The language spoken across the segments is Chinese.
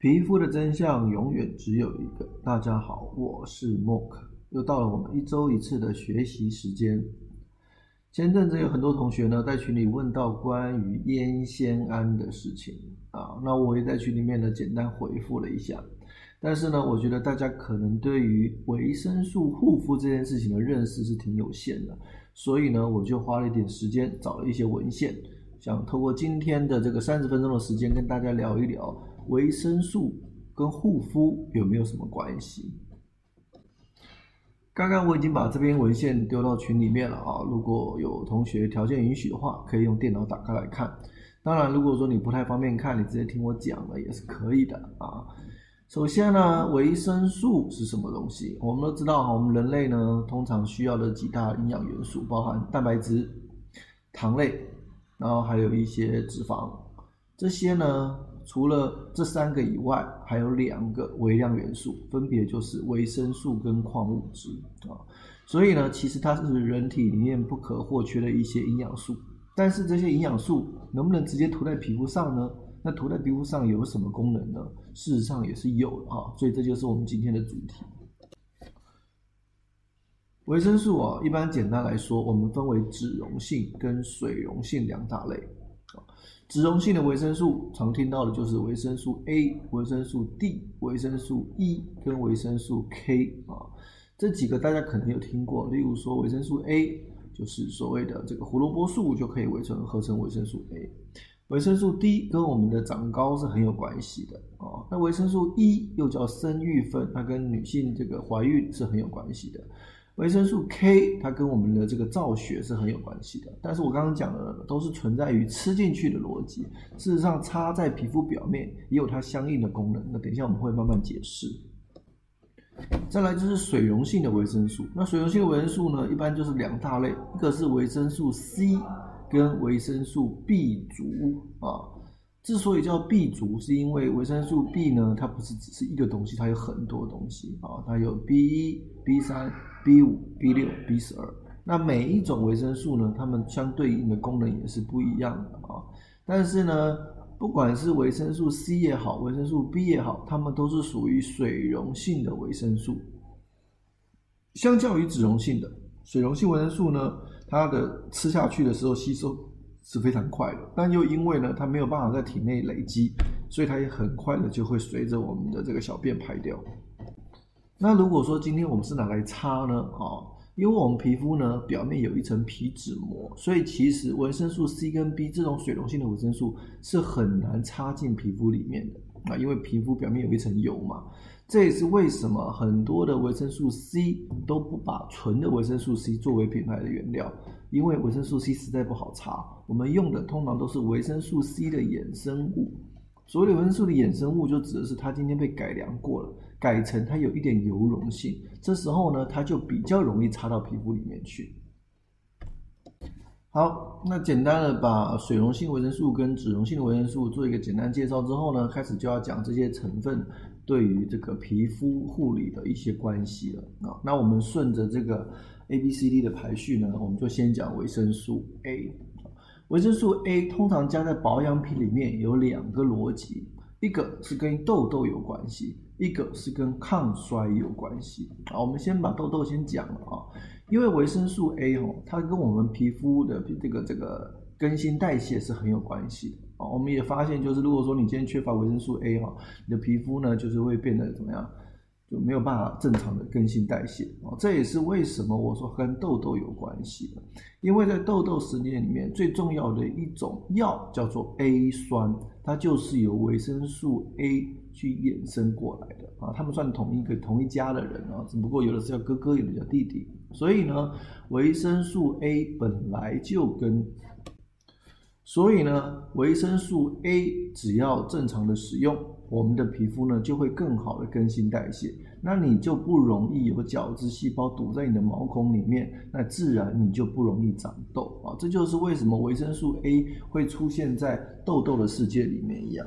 皮肤的真相永远只有一个。大家好，我是莫克，又到了我们一周一次的学习时间。前阵子有很多同学呢在群里问到关于烟酰胺的事情啊，那我也在群里面呢简单回复了一下。但是呢，我觉得大家可能对于维生素护肤这件事情的认识是挺有限的，所以呢，我就花了一点时间找了一些文献，想透过今天的这个三十分钟的时间跟大家聊一聊。维生素跟护肤有没有什么关系？刚刚我已经把这篇文献丢到群里面了啊，如果有同学条件允许的话，可以用电脑打开来看。当然，如果说你不太方便看，你直接听我讲了也是可以的啊。首先呢，维生素是什么东西？我们都知道哈，我们人类呢通常需要的几大营养元素，包含蛋白质、糖类，然后还有一些脂肪，这些呢。除了这三个以外，还有两个微量元素，分别就是维生素跟矿物质啊。所以呢，其实它是人体里面不可或缺的一些营养素。但是这些营养素能不能直接涂在皮肤上呢？那涂在皮肤上有什么功能呢？事实上也是有的啊。所以这就是我们今天的主题。维生素啊，一般简单来说，我们分为脂溶性跟水溶性两大类。脂溶性的维生素常听到的就是维生素 A、维生素 D、维生素 E 跟维生素 K 啊，这几个大家可能有听过。例如说，维生素 A 就是所谓的这个胡萝卜素就可以维成合成维生素 A，维生素 D 跟我们的长高是很有关系的啊。那维生素 E 又叫生育酚，它跟女性这个怀孕是很有关系的。维生素 K 它跟我们的这个造血是很有关系的，但是我刚刚讲的都是存在于吃进去的逻辑，事实上擦在皮肤表面也有它相应的功能。那等一下我们会慢慢解释。再来就是水溶性的维生素，那水溶性的维生素呢，一般就是两大类，一个是维生素 C 跟维生素 B 族啊。之所以叫 B 族，是因为维生素 B 呢，它不是只是一个东西，它有很多东西啊，它有 B 一、B 三。B 五、B 六、B 十二，那每一种维生素呢，它们相对应的功能也是不一样的啊。但是呢，不管是维生素 C 也好，维生素 B 也好，它们都是属于水溶性的维生素。相较于脂溶性的，水溶性维生素呢，它的吃下去的时候吸收是非常快的，但又因为呢，它没有办法在体内累积，所以它也很快的就会随着我们的这个小便排掉。那如果说今天我们是拿来擦呢？啊，因为我们皮肤呢表面有一层皮脂膜，所以其实维生素 C 跟 B 这种水溶性的维生素是很难插进皮肤里面的啊，因为皮肤表面有一层油嘛。这也是为什么很多的维生素 C 都不把纯的维生素 C 作为品牌的原料，因为维生素 C 实在不好擦，我们用的通常都是维生素 C 的衍生物。所谓的维生素的衍生物，就指的是它今天被改良过了。改成它有一点油溶性，这时候呢，它就比较容易插到皮肤里面去。好，那简单的把水溶性维生素跟脂溶性维生素做一个简单介绍之后呢，开始就要讲这些成分对于这个皮肤护理的一些关系了啊。那我们顺着这个 A B C D 的排序呢，我们就先讲维生素 A。维生素 A 通常加在保养品里面有两个逻辑，一个是跟痘痘有关系。一个是跟抗衰有关系啊，我们先把痘痘先讲了啊，因为维生素 A 哦，它跟我们皮肤的这个这个更新代谢是很有关系的啊。我们也发现，就是如果说你今天缺乏维生素 A 哈，你的皮肤呢就是会变得怎么样，就没有办法正常的更新代谢啊。这也是为什么我说跟痘痘有关系的，因为在痘痘实验里面最重要的一种药叫做 A 酸，它就是由维生素 A。去衍生过来的啊，他们算同一个同一家的人啊，只不过有的是叫哥哥，有的叫弟弟。所以呢，维生素 A 本来就跟，所以呢，维生素 A 只要正常的使用，我们的皮肤呢就会更好的更新代谢，那你就不容易有角质细胞堵在你的毛孔里面，那自然你就不容易长痘啊。这就是为什么维生素 A 会出现在痘痘的世界里面一样。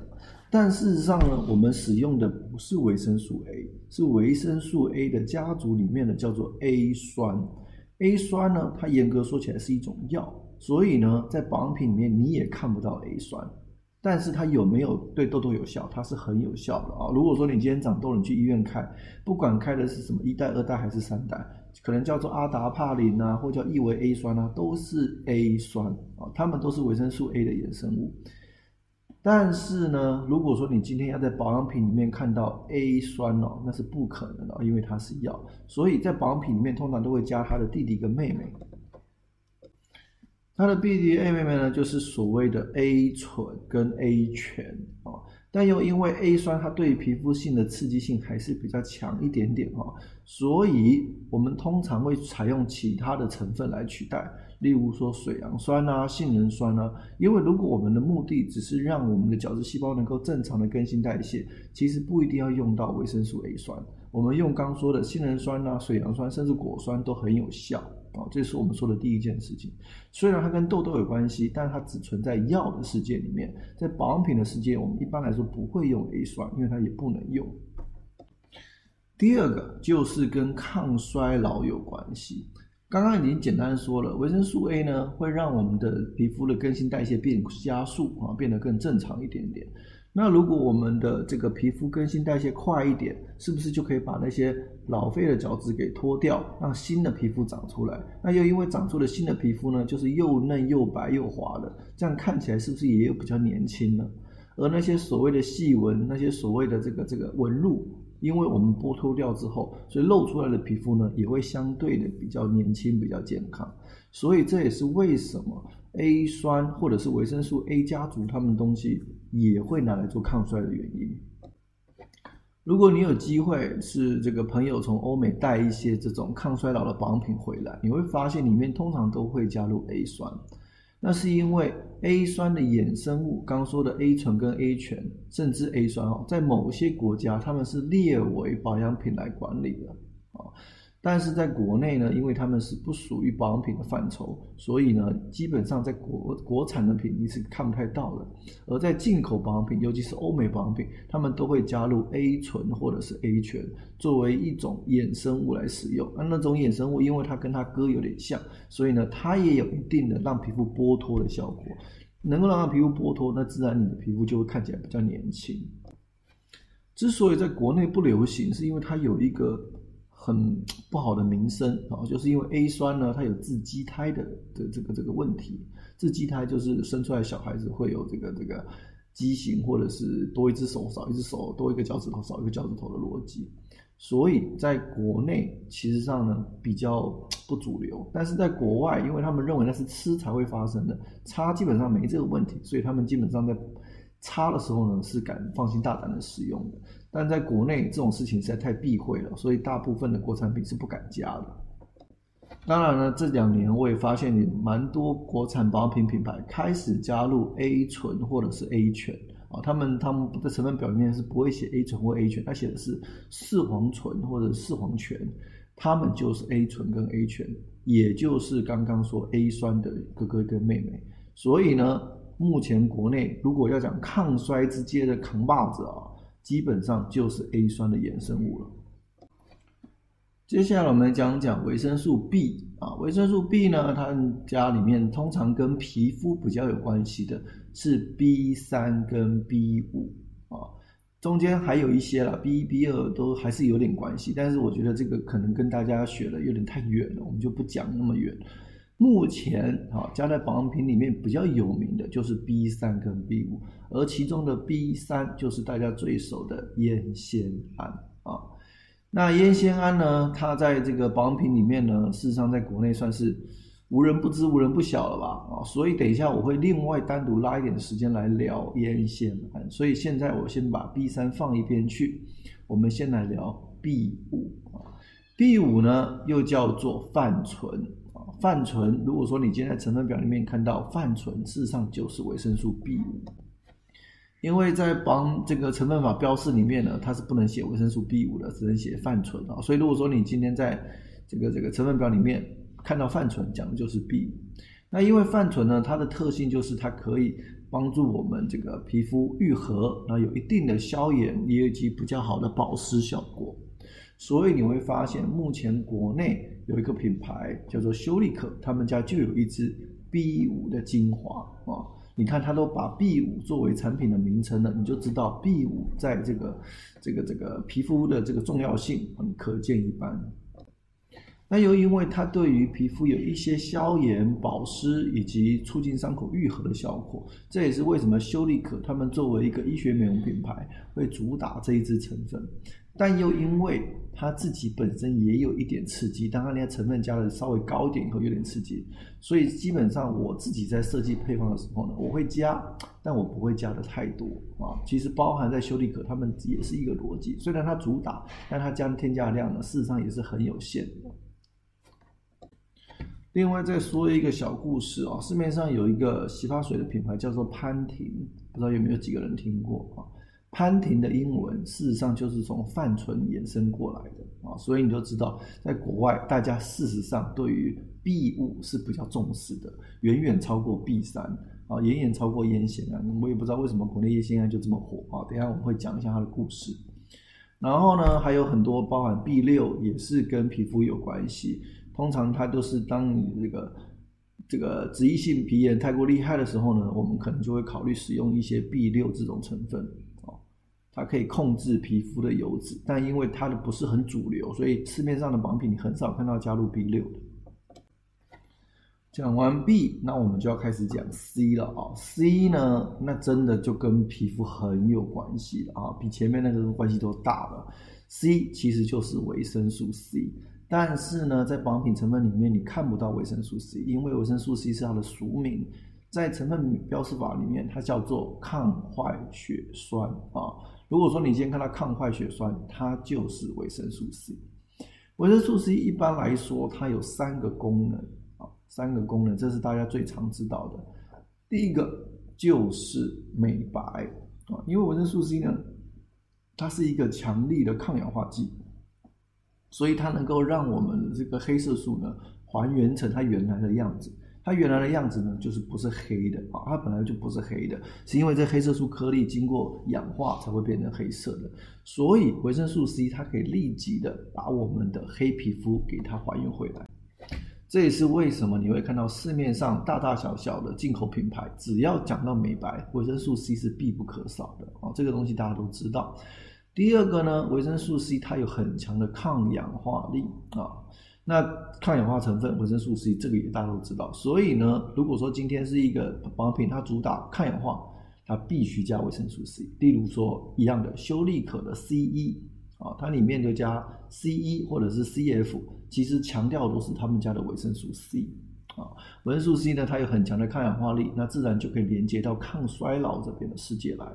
但事实上呢，我们使用的不是维生素 A，是维生素 A 的家族里面的叫做 A 酸。A 酸呢，它严格说起来是一种药，所以呢，在保养品里面你也看不到 A 酸。但是它有没有对痘痘有效？它是很有效的啊。如果说你今天长痘，你去医院开，不管开的是什么一代、二代还是三代，可能叫做阿达帕林啊，或叫异维 A 酸啊，都是 A 酸啊，它们都是维生素 A 的衍生物。但是呢，如果说你今天要在保养品里面看到 A 酸哦，那是不可能的，因为它是药，所以在保养品里面通常都会加它的弟弟跟妹妹。它的 B D A 妹妹呢，就是所谓的 A 醇跟 A 醛啊，但又因为 A 酸它对皮肤性的刺激性还是比较强一点点哈，所以我们通常会采用其他的成分来取代，例如说水杨酸啊、杏仁酸啊，因为如果我们的目的只是让我们的角质细胞能够正常的更新代谢，其实不一定要用到维生素 A 酸，我们用刚说的杏仁酸啊、水杨酸甚至果酸都很有效。哦，这是我们说的第一件事情。虽然它跟痘痘有关系，但它只存在药的世界里面，在保养品的世界，我们一般来说不会用 A 酸，因为它也不能用。第二个就是跟抗衰老有关系。刚刚已经简单说了，维生素 A 呢会让我们的皮肤的更新代谢变加速啊，变得更正常一点点。那如果我们的这个皮肤更新代谢快一点，是不是就可以把那些老废的角质给脱掉，让新的皮肤长出来？那又因为长出了新的皮肤呢，就是又嫩又白又滑的，这样看起来是不是也有比较年轻呢？而那些所谓的细纹，那些所谓的这个这个纹路，因为我们剥脱掉之后，所以露出来的皮肤呢，也会相对的比较年轻、比较健康。所以这也是为什么 A 酸或者是维生素 A 家族它们东西。也会拿来做抗衰的原因。如果你有机会是这个朋友从欧美带一些这种抗衰老的保养品回来，你会发现里面通常都会加入 A 酸。那是因为 A 酸的衍生物，刚说的 A 醇跟 A 醛，甚至 A 酸哦，在某些国家他们是列为保养品来管理的啊。但是在国内呢，因为他们是不属于保养品的范畴，所以呢，基本上在国国产的品你是看不太到的。而在进口保养品，尤其是欧美保养品，他们都会加入 A 醇或者是 A 醛作为一种衍生物来使用。那那种衍生物，因为它跟它哥有点像，所以呢，它也有一定的让皮肤剥脱的效果。能够让它皮肤剥脱，那自然你的皮肤就会看起来比较年轻。之所以在国内不流行，是因为它有一个。很不好的名声啊，就是因为 A 酸呢，它有致畸胎的的这个这个问题。致畸胎就是生出来小孩子会有这个这个畸形，或者是多一只手少一只手，多一个脚趾头少一个脚趾头的逻辑。所以在国内其实上呢比较不主流，但是在国外，因为他们认为那是吃才会发生的，擦基本上没这个问题，所以他们基本上在擦的时候呢是敢放心大胆的使用的。但在国内这种事情实在太避讳了，所以大部分的国产品是不敢加的。当然呢，这两年我也发现有蛮多国产保养品品牌开始加入 A 醇或者是 A 醛啊，他们他们的成分表里面是不会写 A 醇或 A 醛，它写的是四黄醇或者四黄醛，他们就是 A 醇跟 A 醛，也就是刚刚说 A 酸的哥哥跟妹妹。所以呢，目前国内如果要讲抗衰之阶的扛把子啊。基本上就是 A 酸的衍生物了。接下来我们讲讲维生素 B 啊，维生素 B 呢，它家里面通常跟皮肤比较有关系的是 B 三跟 B 五啊，中间还有一些了 B 一、B 二都还是有点关系，但是我觉得这个可能跟大家学的有点太远了，我们就不讲那么远。目前啊，加在保养品里面比较有名的就是 B 三跟 B 五，而其中的 B 三就是大家最熟的烟酰胺啊。那烟酰胺呢，它在这个保养品里面呢，事实上在国内算是无人不知、无人不晓了吧啊。所以等一下我会另外单独拉一点时间来聊烟酰胺。所以现在我先把 B 三放一边去，我们先来聊 B 五啊。B 五呢，又叫做泛醇。泛醇，如果说你今天在成分表里面看到泛醇，事实上就是维生素 B 五，因为在帮这个成分法标示里面呢，它是不能写维生素 B 五的，只能写泛醇啊。所以如果说你今天在这个这个成分表里面看到泛醇，讲的就是 B 五。那因为泛醇呢，它的特性就是它可以帮助我们这个皮肤愈合，然后有一定的消炎，以及比较好的保湿效果。所以你会发现，目前国内有一个品牌叫做修丽可，他们家就有一支 B 五的精华啊。你看他都把 B 五作为产品的名称了，你就知道 B 五在这个这个这个皮肤的这个重要性很可见一斑。那又因为它对于皮肤有一些消炎、保湿以及促进伤口愈合的效果，这也是为什么修丽可他们作为一个医学美容品牌会主打这一支成分。但又因为它自己本身也有一点刺激，当它那些成分加的稍微高一点以后有点刺激，所以基本上我自己在设计配方的时候呢，我会加，但我不会加的太多啊。其实包含在修丽可他们也是一个逻辑，虽然它主打，但它加添加量呢，事实上也是很有限的。另外再说一个小故事啊，市面上有一个洗发水的品牌叫做潘婷，不知道有没有几个人听过啊？潘婷的英文事实上就是从泛醇衍生过来的啊，所以你就知道，在国外大家事实上对于 B 五是比较重视的，远远超过 B 三啊，远远超过烟酰胺。我也不知道为什么国内烟酰胺就这么火啊，等下我们会讲一下它的故事。然后呢，还有很多包含 B 六也是跟皮肤有关系。通常它都是当你这个这个脂溢性皮炎太过厉害的时候呢，我们可能就会考虑使用一些 B 六这种成分，它可以控制皮肤的油脂，但因为它的不是很主流，所以市面上的保养品你很少看到加入 B 六的。讲完 B，那我们就要开始讲 C 了啊，C 呢，那真的就跟皮肤很有关系了啊，比前面那个关系都大了。C 其实就是维生素 C。但是呢，在保养品成分里面，你看不到维生素 C，因为维生素 C 是它的俗名，在成分标识法里面，它叫做抗坏血酸啊。如果说你今天看到抗坏血酸，它就是维生素 C。维生素 C 一般来说，它有三个功能啊，三个功能，这是大家最常知道的。第一个就是美白啊，因为维生素 C 呢，它是一个强力的抗氧化剂。所以它能够让我们这个黑色素呢还原成它原来的样子。它原来的样子呢，就是不是黑的啊，它本来就不是黑的，是因为这黑色素颗粒经过氧化才会变成黑色的。所以维生素 C 它可以立即的把我们的黑皮肤给它还原回来。这也是为什么你会看到市面上大大小小的进口品牌，只要讲到美白，维生素 C 是必不可少的啊。这个东西大家都知道。第二个呢，维生素 C 它有很强的抗氧化力啊。那抗氧化成分维生素 C 这个也大家都知道。所以呢，如果说今天是一个保养品，它主打抗氧化，它必须加维生素 C。例如说一样的修丽可的 C 一啊，它里面就加 C 一或者是 CF，其实强调都是他们家的维生素 C 啊。维生素 C 呢，它有很强的抗氧化力，那自然就可以连接到抗衰老这边的世界来。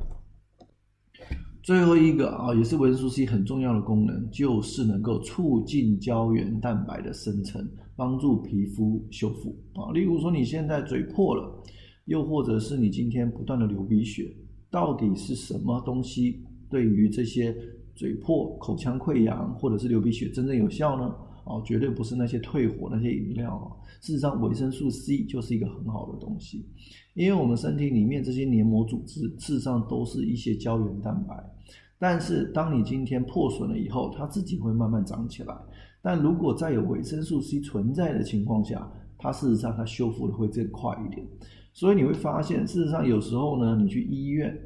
最后一个啊，也是维生素 C 很重要的功能，就是能够促进胶原蛋白的生成，帮助皮肤修复啊。例如说，你现在嘴破了，又或者是你今天不断的流鼻血，到底是什么东西对于这些嘴破、口腔溃疡或者是流鼻血真正有效呢？哦，绝对不是那些退火那些饮料啊。事实上，维生素 C 就是一个很好的东西，因为我们身体里面这些黏膜组织事实上都是一些胶原蛋白。但是，当你今天破损了以后，它自己会慢慢长起来。但如果在有维生素 C 存在的情况下，它事实上它修复的会更快一点。所以你会发现，事实上有时候呢，你去医院，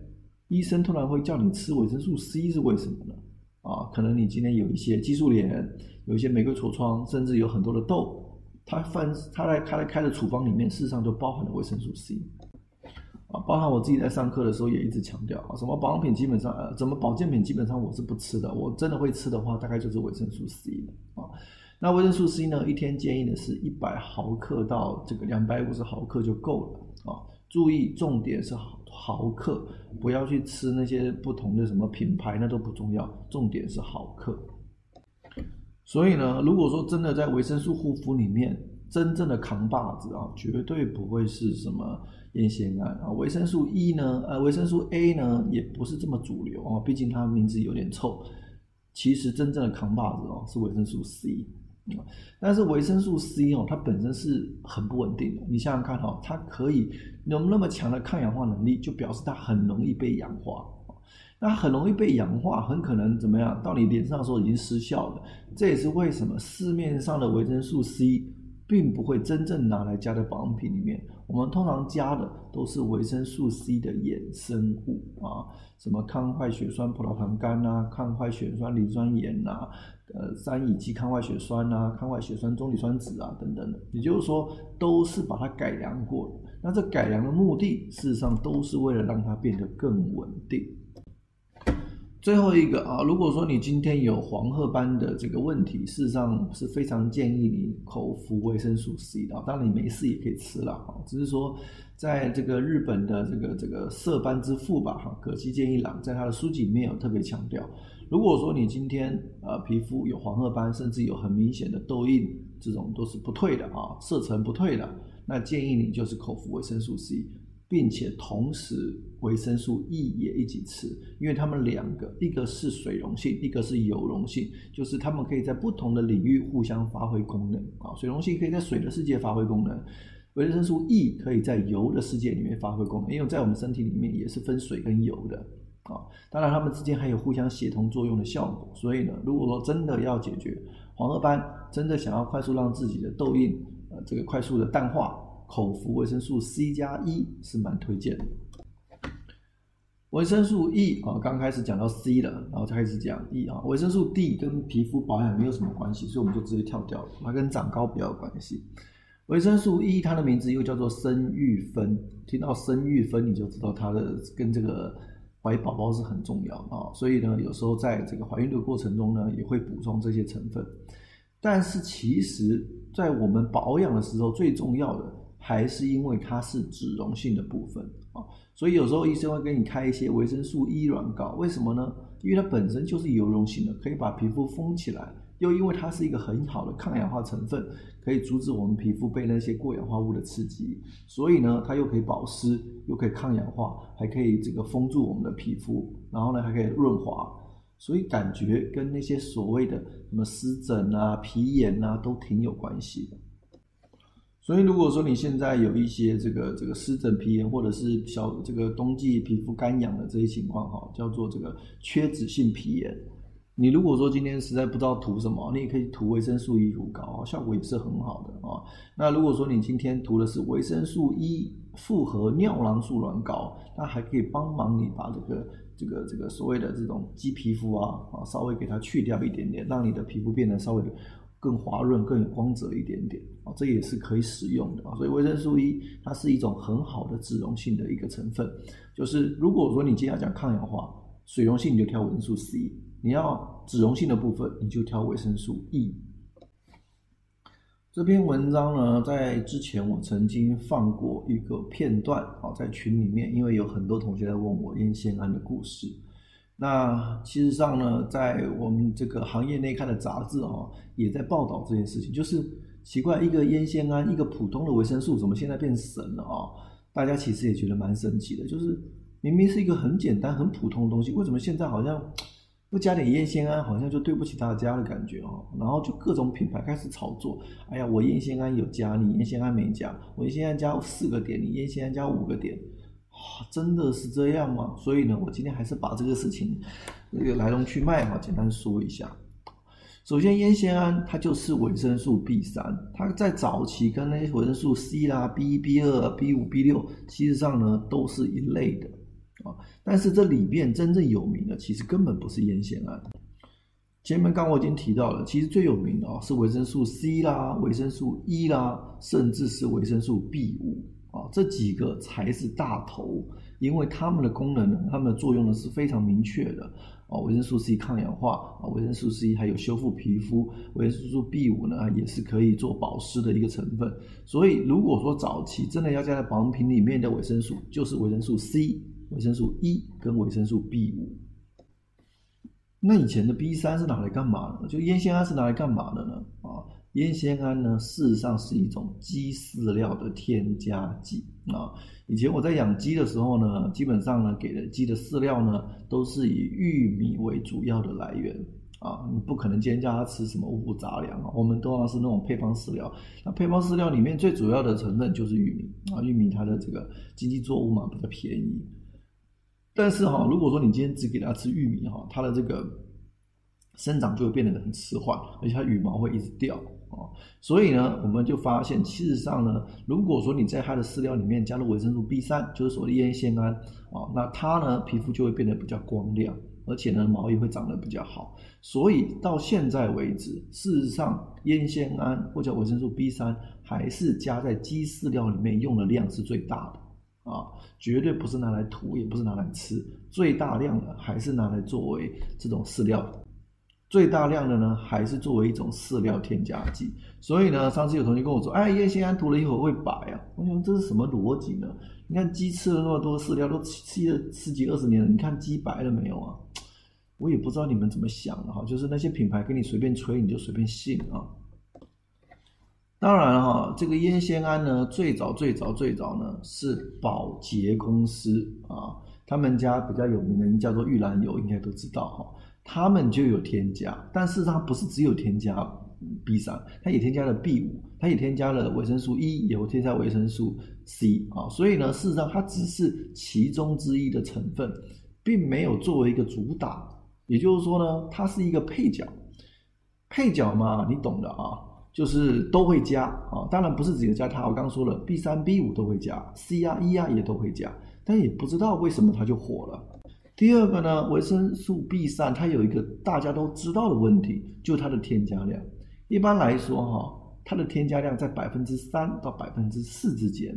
医生突然会叫你吃维生素 C 是为什么呢？啊，可能你今天有一些激素脸，有一些玫瑰痤疮，甚至有很多的痘，他放他在他在开的处方里面，事实上就包含了维生素 C。啊，包含我自己在上课的时候也一直强调啊，什么保养品基本上呃，什么保健品基本上我是不吃的，我真的会吃的话，大概就是维生素 C 啊。那维生素 C 呢，一天建议的是一百毫克到这个两百五十毫克就够了啊。注意重点是毫毫克，不要去吃那些不同的什么品牌，那都不重要，重点是毫克。所以呢，如果说真的在维生素护肤里面，真正的扛把子啊，绝对不会是什么。烟酰胺啊，维生素 E 呢，呃，维生素 A 呢，也不是这么主流啊，毕竟它名字有点臭。其实真正的扛把子哦，是维生素 C。但是维生素 C 哦，它本身是很不稳定的。你想想看哈，它可以有那么强的抗氧化能力，就表示它很容易被氧化那很容易被氧化，很可能怎么样？到你脸上的时候已经失效了。这也是为什么市面上的维生素 C。并不会真正拿来加在保养品里面。我们通常加的都是维生素 C 的衍生物啊，什么抗坏血酸葡萄糖苷啊，抗坏血酸磷酸盐呐，呃，三乙基抗坏血酸呐，抗坏血酸棕榈酸酯啊等等的。也就是说，都是把它改良过的。那这改良的目的，事实上都是为了让它变得更稳定。最后一个啊，如果说你今天有黄褐斑的这个问题，事实上是非常建议你口服维生素 C 的。当然你没事也可以吃了啊，只是说在这个日本的这个这个色斑之父吧哈，葛西健一郎在他的书籍里面有特别强调，如果说你今天呃皮肤有黄褐斑，甚至有很明显的痘印，这种都是不退的啊，色沉不退的，那建议你就是口服维生素 C。并且同时维生素 E 也一起吃，因为它们两个，一个是水溶性，一个是油溶性，就是它们可以在不同的领域互相发挥功能啊。水溶性可以在水的世界发挥功能，维生素 E 可以在油的世界里面发挥功能，因为在我们身体里面也是分水跟油的啊。当然，它们之间还有互相协同作用的效果。所以呢，如果说真的要解决黄褐斑，真的想要快速让自己的痘印呃这个快速的淡化。口服维生素 C 加 E 是蛮推荐的。维生素 E 啊，刚开始讲到 C 了，然后开始讲 E 啊。维生素 D 跟皮肤保养没有什么关系，所以我们就直接跳掉了。它跟长高比较有关系。维生素 E 它的名字又叫做生育酚，听到生育酚你就知道它的跟这个怀宝宝是很重要啊。所以呢，有时候在这个怀孕的过程中呢，也会补充这些成分。但是其实，在我们保养的时候，最重要的。还是因为它是脂溶性的部分啊，所以有时候医生会给你开一些维生素 E 软膏，为什么呢？因为它本身就是油溶性的，可以把皮肤封起来，又因为它是一个很好的抗氧化成分，可以阻止我们皮肤被那些过氧化物的刺激，所以呢，它又可以保湿，又可以抗氧化，还可以这个封住我们的皮肤，然后呢还可以润滑，所以感觉跟那些所谓的什么湿疹啊、皮炎啊都挺有关系的。所以，如果说你现在有一些这个这个湿疹、皮炎，或者是小这个冬季皮肤干痒的这些情况，哈，叫做这个缺脂性皮炎。你如果说今天实在不知道涂什么，你也可以涂维生素 E 乳膏，效果也是很好的啊。那如果说你今天涂的是维生素 E 复合尿囊素软膏，那还可以帮忙你把这个这个这个所谓的这种鸡皮肤啊啊稍微给它去掉一点点，让你的皮肤变得稍微。更滑润、更有光泽一点点啊，这也是可以使用的啊。所以维生素 E 它是一种很好的脂溶性的一个成分。就是如果说你今天要讲抗氧化，水溶性你就挑维生素 C；你要脂溶性的部分，你就挑维生素 E。这篇文章呢，在之前我曾经放过一个片段啊，在群里面，因为有很多同学在问我烟酰胺的故事。那其实上呢，在我们这个行业内看的杂志哦，也在报道这件事情。就是奇怪，一个烟酰胺，一个普通的维生素，怎么现在变神了啊？大家其实也觉得蛮神奇的。就是明明是一个很简单、很普通的东西，为什么现在好像不加点烟酰胺，好像就对不起大家的感觉哦？然后就各种品牌开始炒作。哎呀，我烟酰胺有加，你烟酰胺没加；我烟酰胺加四个点，你烟酰胺加五个点。真的是这样吗？所以呢，我今天还是把这个事情那个来龙去脉哈，简单说一下。首先，烟酰胺它就是维生素 B 三，它在早期跟那些维生素 C 啦、B 一、B 二、B 五、B 六，其实上呢都是一类的啊。但是这里面真正有名的，其实根本不是烟酰胺。前面刚我已经提到了，其实最有名的啊是维生素 C 啦、维生素 E 啦，甚至是维生素 B 五。啊，这几个才是大头，因为它们的功能呢，它们的作用呢是非常明确的。啊，维生素 C 抗氧化，啊，维生素 C 还有修复皮肤，维生素 B 五呢也是可以做保湿的一个成分。所以，如果说早期真的要加在保养品里面的维生素，就是维生素 C、维生素 E 跟维生素 B 五。那以前的 B 三是拿来干嘛的？就烟酰胺是拿来干嘛的呢？啊？烟酰胺呢，事实上是一种鸡饲料的添加剂啊。以前我在养鸡的时候呢，基本上呢，给的鸡的饲料呢，都是以玉米为主要的来源啊。你不可能今天叫它吃什么五谷杂粮啊，我们通常是那种配方饲料。那配方饲料里面最主要的成分就是玉米啊，玉米它的这个经济作物嘛，比较便宜。但是哈，如果说你今天只给它吃玉米哈，它的这个生长就会变得很迟缓，而且它羽毛会一直掉哦。所以呢，我们就发现，事实上呢，如果说你在它的饲料里面加入维生素 B 三，就是所谓的烟酰胺啊，那它呢皮肤就会变得比较光亮，而且呢毛也会长得比较好。所以到现在为止，事实上烟酰胺或者维生素 B 三还是加在鸡饲料里面用的量是最大的。啊，绝对不是拿来涂，也不是拿来吃，最大量的还是拿来作为这种饲料，最大量的呢还是作为一种饲料添加剂。所以呢，上次有同学跟我说，哎，叶酰胺涂了以后会白啊，我想这是什么逻辑呢？你看鸡吃了那么多饲料，都吃了十几二十年了，你看鸡白了没有啊？我也不知道你们怎么想的哈，就是那些品牌给你随便吹，你就随便信啊。当然哈，这个烟酰胺呢，最早最早最早呢是宝洁公司啊，他们家比较有名的叫做玉兰油，应该都知道哈，他们就有添加，但事实上不是只有添加 B 三，它也添加了 B 五，它也添加了维生素 E，也有添加维生素 C 啊，所以呢，事实上它只是其中之一的成分，并没有作为一个主打，也就是说呢，它是一个配角，配角嘛，你懂的啊。就是都会加啊，当然不是只有加它，我刚说了，B 三、B 五都会加，C 啊、E 啊也都会加，但也不知道为什么它就火了。第二个呢，维生素 B 三它有一个大家都知道的问题，就它的添加量。一般来说哈，它的添加量在百分之三到百分之四之间。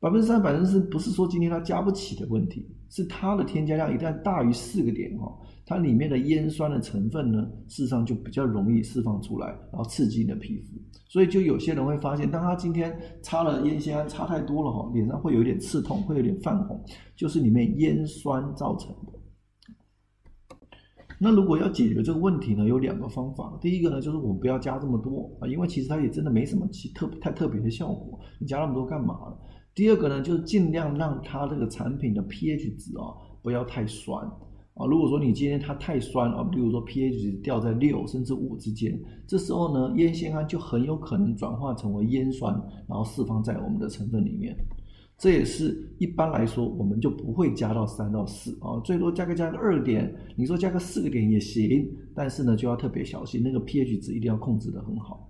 百分之三、百分之四不是说今天它加不起的问题，是它的添加量一旦大于四个点哈，它里面的烟酸的成分呢，事实上就比较容易释放出来，然后刺激你的皮肤。所以就有些人会发现，当他今天擦了烟酰胺擦太多了哈，脸上会有一点刺痛，会有点泛红，就是里面烟酸造成的。那如果要解决这个问题呢，有两个方法。第一个呢，就是我们不要加这么多啊，因为其实它也真的没什么其特太特别的效果，你加那么多干嘛？第二个呢，就是尽量让它这个产品的 pH 值啊不要太酸啊。如果说你今天它太酸啊，比如说 pH 值掉在六甚至五之间，这时候呢，烟酰胺就很有可能转化成为烟酸，然后释放在我们的成分里面。这也是一般来说我们就不会加到三到四啊，最多加个加个二点，你说加个四个点也行，但是呢就要特别小心，那个 pH 值一定要控制的很好。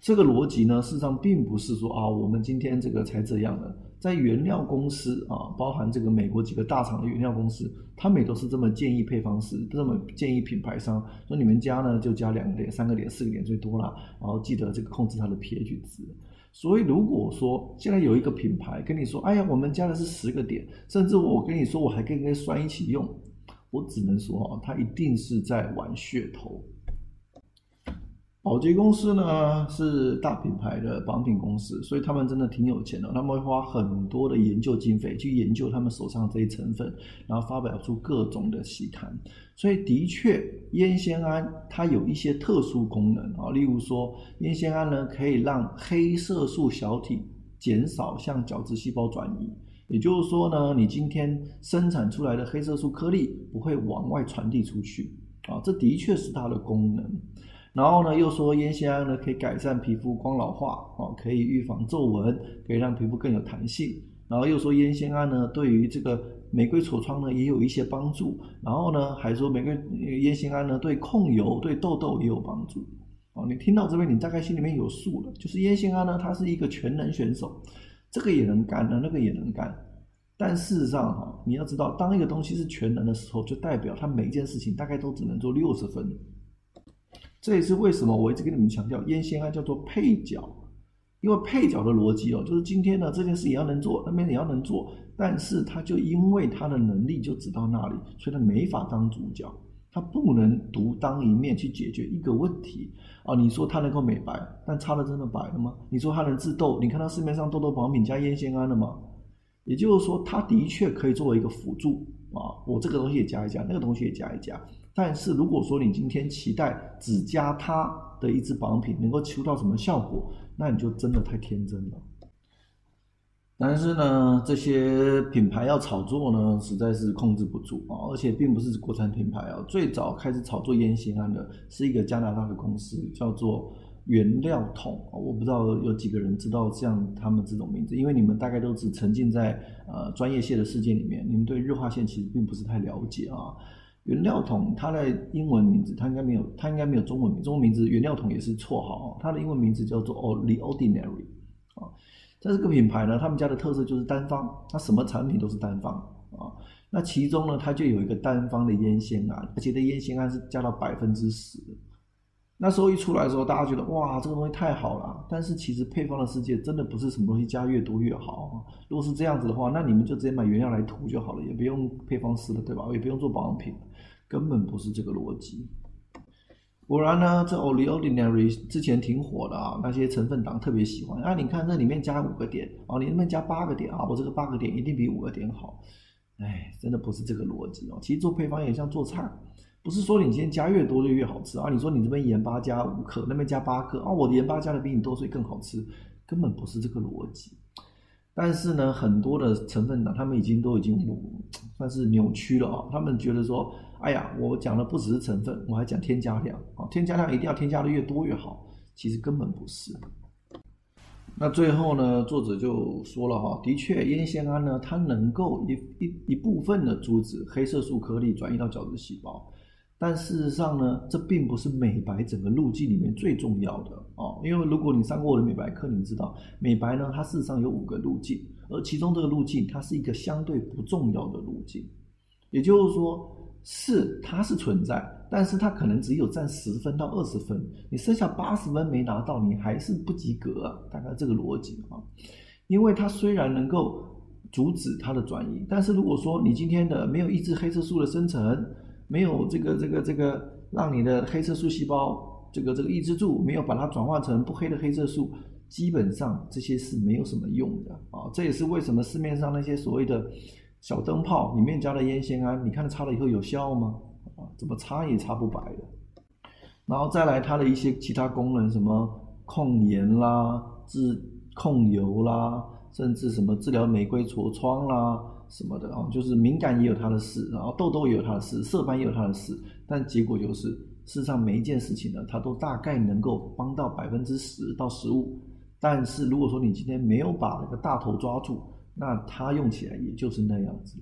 这个逻辑呢，事实上并不是说啊，我们今天这个才这样的，在原料公司啊，包含这个美国几个大厂的原料公司，他们也都是这么建议配方师，这么建议品牌商，说你们加呢就加两个点、三个点、四个点最多了，然后记得这个控制它的 pH 值。所以如果说现在有一个品牌跟你说，哎呀，我们加的是十个点，甚至我跟你说我还可以跟酸一起用，我只能说啊，他一定是在玩噱头。宝洁公司呢是大品牌的保品公司，所以他们真的挺有钱的。他们会花很多的研究经费去研究他们手上这些成分，然后发表出各种的期刊。所以的确，烟酰胺它有一些特殊功能啊，例如说，烟酰胺呢可以让黑色素小体减少向角质细胞转移，也就是说呢，你今天生产出来的黑色素颗粒不会往外传递出去啊，这的确是它的功能。然后呢，又说烟酰胺呢可以改善皮肤光老化，哦，可以预防皱纹，可以让皮肤更有弹性。然后又说烟酰胺呢对于这个玫瑰痤疮呢也有一些帮助。然后呢还说玫瑰烟酰胺呢对控油、对痘痘也有帮助。哦，你听到这边你大概心里面有数了，就是烟酰胺呢它是一个全能选手，这个也能干呢，那个也能干。但事实上哈，你要知道，当一个东西是全能的时候，就代表它每一件事情大概都只能做六十分。这也是为什么我一直跟你们强调，烟酰胺叫做配角，因为配角的逻辑哦，就是今天呢这件事也要能做，那边也要能做，但是他就因为他的能力就只到那里，所以他没法当主角，他不能独当一面去解决一个问题啊。你说他能够美白，但擦了真的白了吗？你说他能治痘？你看到市面上痘痘保养品加烟酰胺了吗？也就是说，它的确可以作为一个辅助啊，我这个东西也加一加，那个东西也加一加。但是如果说你今天期待只加它的一支保养品能够出到什么效果，那你就真的太天真了。但是呢，这些品牌要炒作呢，实在是控制不住啊，而且并不是国产品牌啊。最早开始炒作烟酰胺的是一个加拿大的公司，叫做原料桶。我不知道有几个人知道像他们这种名字，因为你们大概都只沉浸在呃专业线的世界里面，你们对日化线其实并不是太了解啊。原料桶它的英文名字，它应该没有，它应该没有中文名，中文名字原料桶也是绰号它的英文名字叫做 The Ordinary 啊。在这个品牌呢，他们家的特色就是单方，它什么产品都是单方啊。那其中呢，它就有一个单方的烟酰胺，而且这烟酰胺是加到百分之十。那时候一出来的时候，大家觉得哇，这个东西太好了。但是其实配方的世界真的不是什么东西加越多越好。如果是这样子的话，那你们就直接买原料来涂就好了，也不用配方师了，对吧？也不用做保养品，根本不是这个逻辑。果然呢，这 o l i Ordinary 之前挺火的啊，那些成分党特别喜欢。啊，你看这里面加五个点，啊，你那边加八个点啊，我这个八个点一定比五个点好。哎，真的不是这个逻辑哦。其实做配方也像做菜。不是说你今天加越多就越好吃啊！你说你这边盐巴加五克，那边加八克啊，我的盐巴加的比你多，所以更好吃，根本不是这个逻辑。但是呢，很多的成分呢，他们已经都已经算是扭曲了啊。他们觉得说，哎呀，我讲的不只是成分，我还讲添加量啊，添加量一定要添加的越多越好。其实根本不是。那最后呢，作者就说了哈，的确，烟酰胺呢，它能够一一一部分的阻止黑色素颗粒转移到角质细胞。但事实上呢，这并不是美白整个路径里面最重要的哦。因为如果你上过我的美白课，你知道美白呢，它事实上有五个路径，而其中这个路径它是一个相对不重要的路径。也就是说，是它是存在，但是它可能只有占十分到二十分，你剩下八十分没拿到，你还是不及格啊。大概这个逻辑啊，因为它虽然能够阻止它的转移，但是如果说你今天的没有抑制黑色素的生成，没有这个这个这个，让你的黑色素细胞这个这个抑制住，没有把它转化成不黑的黑色素，基本上这些是没有什么用的啊。这也是为什么市面上那些所谓的小灯泡里面加了烟酰胺，你看擦了以后有效吗？啊，怎么擦也擦不白的。然后再来它的一些其他功能，什么控盐啦、治控油啦，甚至什么治疗玫瑰痤疮啦。什么的啊，就是敏感也有它的事，然后痘痘也有它的事，色斑也有它的事，但结果就是，事实上每一件事情呢，它都大概能够帮到百分之十到十五，但是如果说你今天没有把那个大头抓住，那它用起来也就是那样子。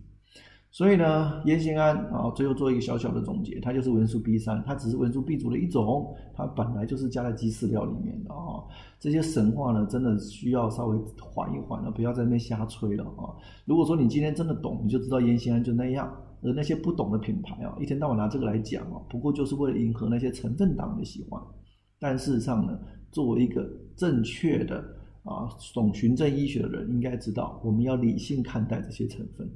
所以呢，烟酰胺啊，最后做一个小小的总结，它就是维生素 B 三，它只是维生素 B 族的一种，它本来就是加在鸡饲料里面的啊。这些神话呢，真的需要稍微缓一缓了，不要在那边瞎吹了啊。如果说你今天真的懂，你就知道烟酰胺就那样，而那些不懂的品牌啊，一天到晚拿这个来讲啊，不过就是为了迎合那些成分党的喜欢。但事实上呢，作为一个正确的啊懂循证医学的人，应该知道我们要理性看待这些成分。